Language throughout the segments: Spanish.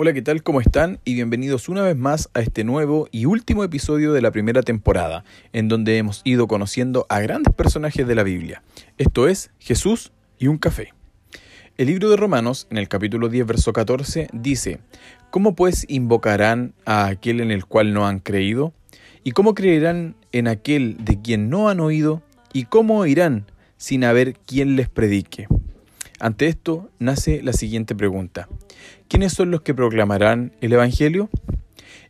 Hola, ¿qué tal? ¿Cómo están? Y bienvenidos una vez más a este nuevo y último episodio de la primera temporada, en donde hemos ido conociendo a grandes personajes de la Biblia. Esto es Jesús y un café. El libro de Romanos, en el capítulo 10, verso 14, dice, ¿Cómo pues invocarán a aquel en el cual no han creído? ¿Y cómo creerán en aquel de quien no han oído? ¿Y cómo oirán sin haber quien les predique? Ante esto nace la siguiente pregunta. ¿Quiénes son los que proclamarán el Evangelio?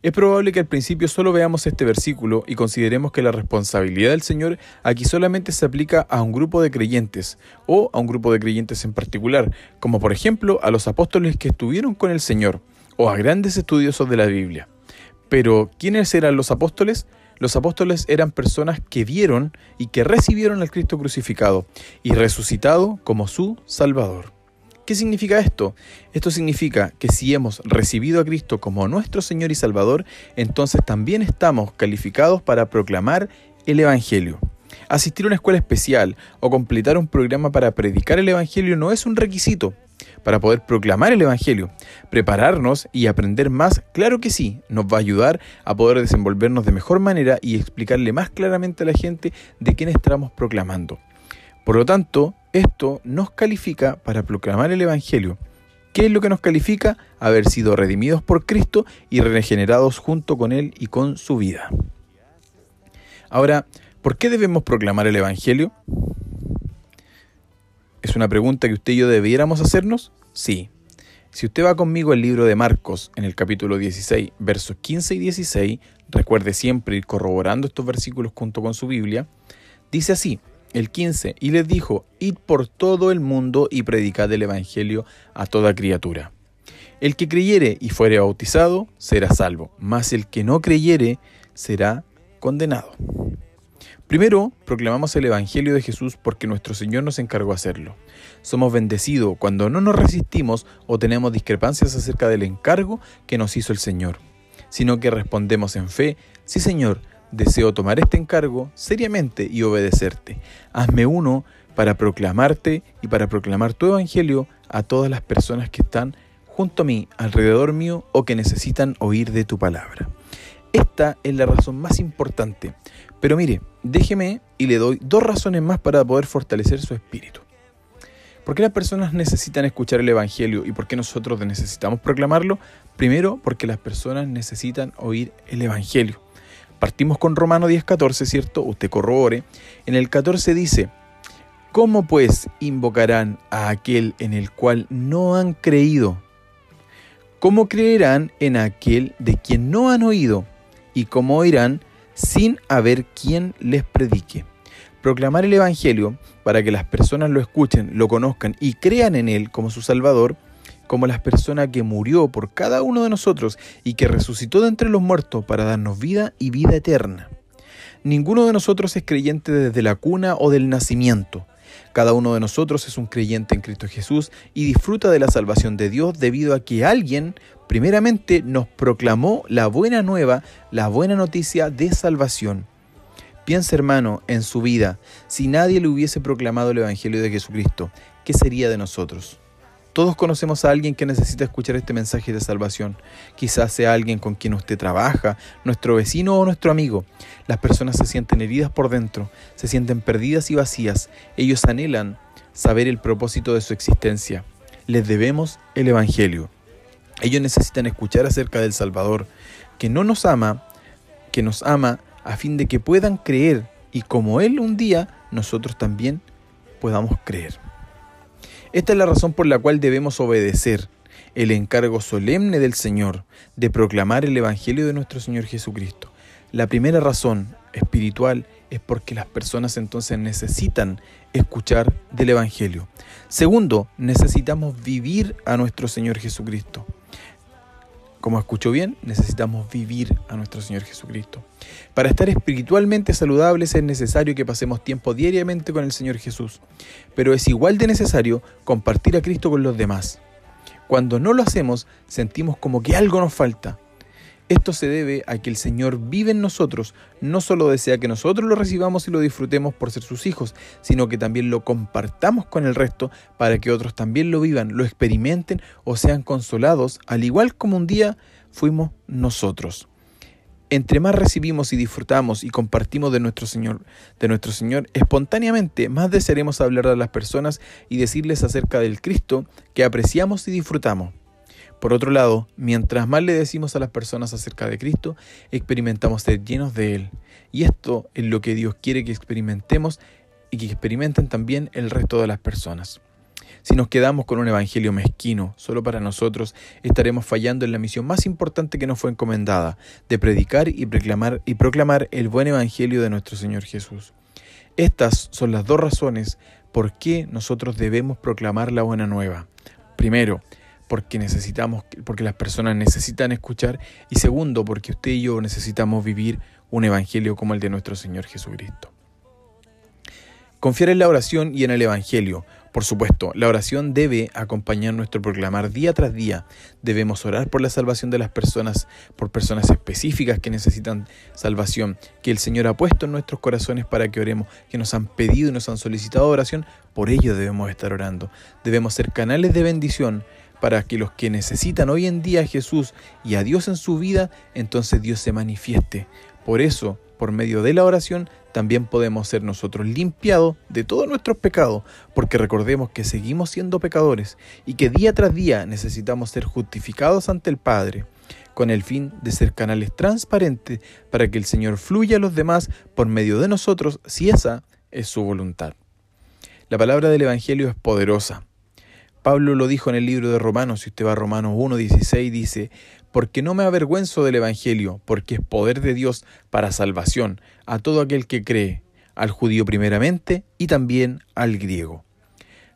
Es probable que al principio solo veamos este versículo y consideremos que la responsabilidad del Señor aquí solamente se aplica a un grupo de creyentes o a un grupo de creyentes en particular, como por ejemplo a los apóstoles que estuvieron con el Señor o a grandes estudiosos de la Biblia. Pero, ¿quiénes eran los apóstoles? Los apóstoles eran personas que vieron y que recibieron al Cristo crucificado y resucitado como su Salvador. ¿Qué significa esto? Esto significa que si hemos recibido a Cristo como nuestro Señor y Salvador, entonces también estamos calificados para proclamar el Evangelio. Asistir a una escuela especial o completar un programa para predicar el Evangelio no es un requisito para poder proclamar el Evangelio. Prepararnos y aprender más, claro que sí, nos va a ayudar a poder desenvolvernos de mejor manera y explicarle más claramente a la gente de quién estamos proclamando. Por lo tanto, esto nos califica para proclamar el Evangelio. ¿Qué es lo que nos califica? Haber sido redimidos por Cristo y regenerados junto con Él y con su vida. Ahora, ¿por qué debemos proclamar el Evangelio? ¿Es una pregunta que usted y yo debiéramos hacernos? Sí. Si usted va conmigo al libro de Marcos, en el capítulo 16, versos 15 y 16, recuerde siempre ir corroborando estos versículos junto con su Biblia, dice así, el 15, y les dijo, id por todo el mundo y predicad el Evangelio a toda criatura. El que creyere y fuere bautizado será salvo, mas el que no creyere será condenado. Primero, proclamamos el Evangelio de Jesús porque nuestro Señor nos encargó hacerlo. Somos bendecidos cuando no nos resistimos o tenemos discrepancias acerca del encargo que nos hizo el Señor, sino que respondemos en fe, sí Señor, Deseo tomar este encargo seriamente y obedecerte. Hazme uno para proclamarte y para proclamar tu evangelio a todas las personas que están junto a mí, alrededor mío o que necesitan oír de tu palabra. Esta es la razón más importante. Pero mire, déjeme y le doy dos razones más para poder fortalecer su espíritu. ¿Por qué las personas necesitan escuchar el Evangelio y por qué nosotros necesitamos proclamarlo? Primero, porque las personas necesitan oír el Evangelio. Partimos con Romano 10:14, ¿cierto? Usted corrobore. En el 14 dice, ¿cómo pues invocarán a aquel en el cual no han creído? ¿Cómo creerán en aquel de quien no han oído? ¿Y cómo oirán sin haber quien les predique? Proclamar el Evangelio para que las personas lo escuchen, lo conozcan y crean en Él como su Salvador como la persona que murió por cada uno de nosotros y que resucitó de entre los muertos para darnos vida y vida eterna. Ninguno de nosotros es creyente desde la cuna o del nacimiento. Cada uno de nosotros es un creyente en Cristo Jesús y disfruta de la salvación de Dios debido a que alguien primeramente nos proclamó la buena nueva, la buena noticia de salvación. Piensa hermano en su vida, si nadie le hubiese proclamado el Evangelio de Jesucristo, ¿qué sería de nosotros? Todos conocemos a alguien que necesita escuchar este mensaje de salvación. Quizás sea alguien con quien usted trabaja, nuestro vecino o nuestro amigo. Las personas se sienten heridas por dentro, se sienten perdidas y vacías. Ellos anhelan saber el propósito de su existencia. Les debemos el Evangelio. Ellos necesitan escuchar acerca del Salvador, que no nos ama, que nos ama a fin de que puedan creer y como Él un día, nosotros también podamos creer. Esta es la razón por la cual debemos obedecer el encargo solemne del Señor de proclamar el Evangelio de nuestro Señor Jesucristo. La primera razón espiritual es porque las personas entonces necesitan escuchar del Evangelio. Segundo, necesitamos vivir a nuestro Señor Jesucristo. Como escucho bien, necesitamos vivir a nuestro Señor Jesucristo. Para estar espiritualmente saludables es necesario que pasemos tiempo diariamente con el Señor Jesús, pero es igual de necesario compartir a Cristo con los demás. Cuando no lo hacemos, sentimos como que algo nos falta. Esto se debe a que el Señor vive en nosotros, no solo desea que nosotros lo recibamos y lo disfrutemos por ser sus hijos, sino que también lo compartamos con el resto para que otros también lo vivan, lo experimenten o sean consolados, al igual como un día fuimos nosotros. Entre más recibimos y disfrutamos y compartimos de nuestro Señor, de nuestro Señor, espontáneamente más desearemos hablar a las personas y decirles acerca del Cristo que apreciamos y disfrutamos. Por otro lado, mientras más le decimos a las personas acerca de Cristo, experimentamos ser llenos de Él. Y esto es lo que Dios quiere que experimentemos y que experimenten también el resto de las personas. Si nos quedamos con un evangelio mezquino solo para nosotros, estaremos fallando en la misión más importante que nos fue encomendada, de predicar y proclamar, y proclamar el buen evangelio de nuestro Señor Jesús. Estas son las dos razones por qué nosotros debemos proclamar la buena nueva. Primero, porque necesitamos, porque las personas necesitan escuchar y segundo, porque usted y yo necesitamos vivir un evangelio como el de nuestro Señor Jesucristo. Confiar en la oración y en el evangelio. Por supuesto, la oración debe acompañar nuestro proclamar día tras día. Debemos orar por la salvación de las personas, por personas específicas que necesitan salvación, que el Señor ha puesto en nuestros corazones para que oremos, que nos han pedido y nos han solicitado oración, por ello debemos estar orando. Debemos ser canales de bendición para que los que necesitan hoy en día a Jesús y a Dios en su vida, entonces Dios se manifieste. Por eso, por medio de la oración, también podemos ser nosotros limpiados de todos nuestros pecados, porque recordemos que seguimos siendo pecadores y que día tras día necesitamos ser justificados ante el Padre, con el fin de ser canales transparentes para que el Señor fluya a los demás por medio de nosotros, si esa es su voluntad. La palabra del Evangelio es poderosa Pablo lo dijo en el libro de Romanos, si usted va a Romanos 1.16, dice, porque no me avergüenzo del Evangelio, porque es poder de Dios para salvación a todo aquel que cree, al judío primeramente y también al griego.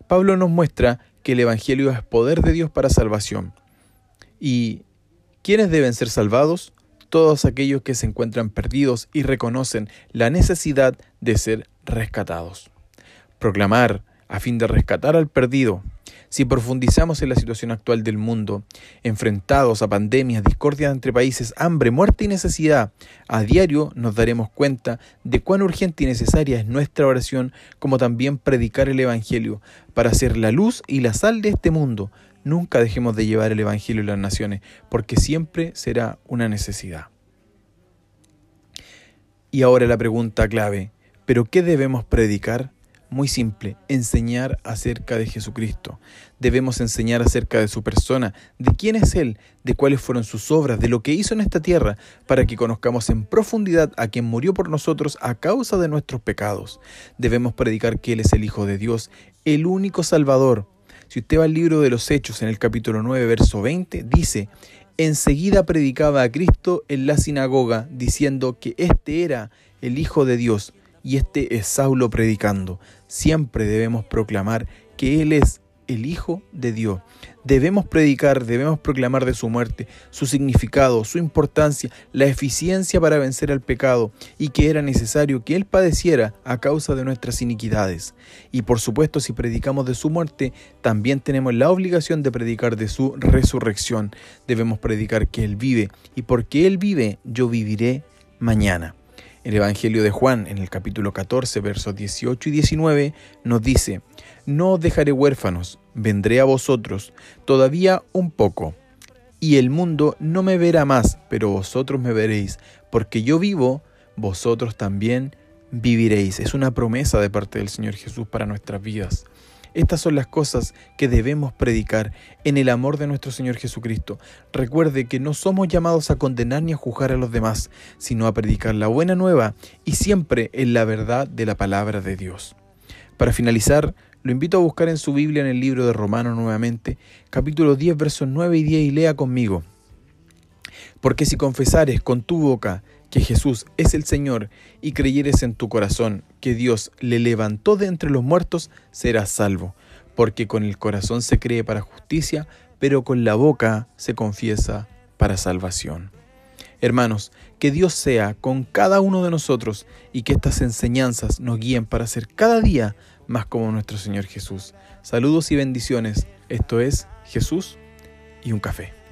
Pablo nos muestra que el Evangelio es poder de Dios para salvación. ¿Y quiénes deben ser salvados? Todos aquellos que se encuentran perdidos y reconocen la necesidad de ser rescatados. Proclamar a fin de rescatar al perdido, si profundizamos en la situación actual del mundo, enfrentados a pandemias, discordia entre países, hambre, muerte y necesidad, a diario nos daremos cuenta de cuán urgente y necesaria es nuestra oración, como también predicar el Evangelio, para ser la luz y la sal de este mundo. Nunca dejemos de llevar el Evangelio a las naciones, porque siempre será una necesidad. Y ahora la pregunta clave, ¿pero qué debemos predicar? Muy simple, enseñar acerca de Jesucristo. Debemos enseñar acerca de su persona, de quién es Él, de cuáles fueron sus obras, de lo que hizo en esta tierra, para que conozcamos en profundidad a quien murió por nosotros a causa de nuestros pecados. Debemos predicar que Él es el Hijo de Dios, el único Salvador. Si usted va al libro de los Hechos, en el capítulo 9, verso 20, dice, Enseguida predicaba a Cristo en la sinagoga, diciendo que éste era el Hijo de Dios y este es Saulo predicando. Siempre debemos proclamar que Él es el Hijo de Dios. Debemos predicar, debemos proclamar de su muerte, su significado, su importancia, la eficiencia para vencer al pecado y que era necesario que Él padeciera a causa de nuestras iniquidades. Y por supuesto, si predicamos de su muerte, también tenemos la obligación de predicar de su resurrección. Debemos predicar que Él vive y porque Él vive, yo viviré mañana. El Evangelio de Juan, en el capítulo 14, versos 18 y 19, nos dice, No os dejaré huérfanos, vendré a vosotros, todavía un poco. Y el mundo no me verá más, pero vosotros me veréis, porque yo vivo, vosotros también viviréis. Es una promesa de parte del Señor Jesús para nuestras vidas. Estas son las cosas que debemos predicar en el amor de nuestro Señor Jesucristo. Recuerde que no somos llamados a condenar ni a juzgar a los demás, sino a predicar la buena nueva y siempre en la verdad de la palabra de Dios. Para finalizar, lo invito a buscar en su Biblia en el libro de Romanos nuevamente, capítulo 10, versos 9 y 10 y lea conmigo. Porque si confesares con tu boca que Jesús es el Señor y creyeres en tu corazón que Dios le levantó de entre los muertos, serás salvo, porque con el corazón se cree para justicia, pero con la boca se confiesa para salvación. Hermanos, que Dios sea con cada uno de nosotros y que estas enseñanzas nos guíen para ser cada día más como nuestro Señor Jesús. Saludos y bendiciones. Esto es Jesús y un café.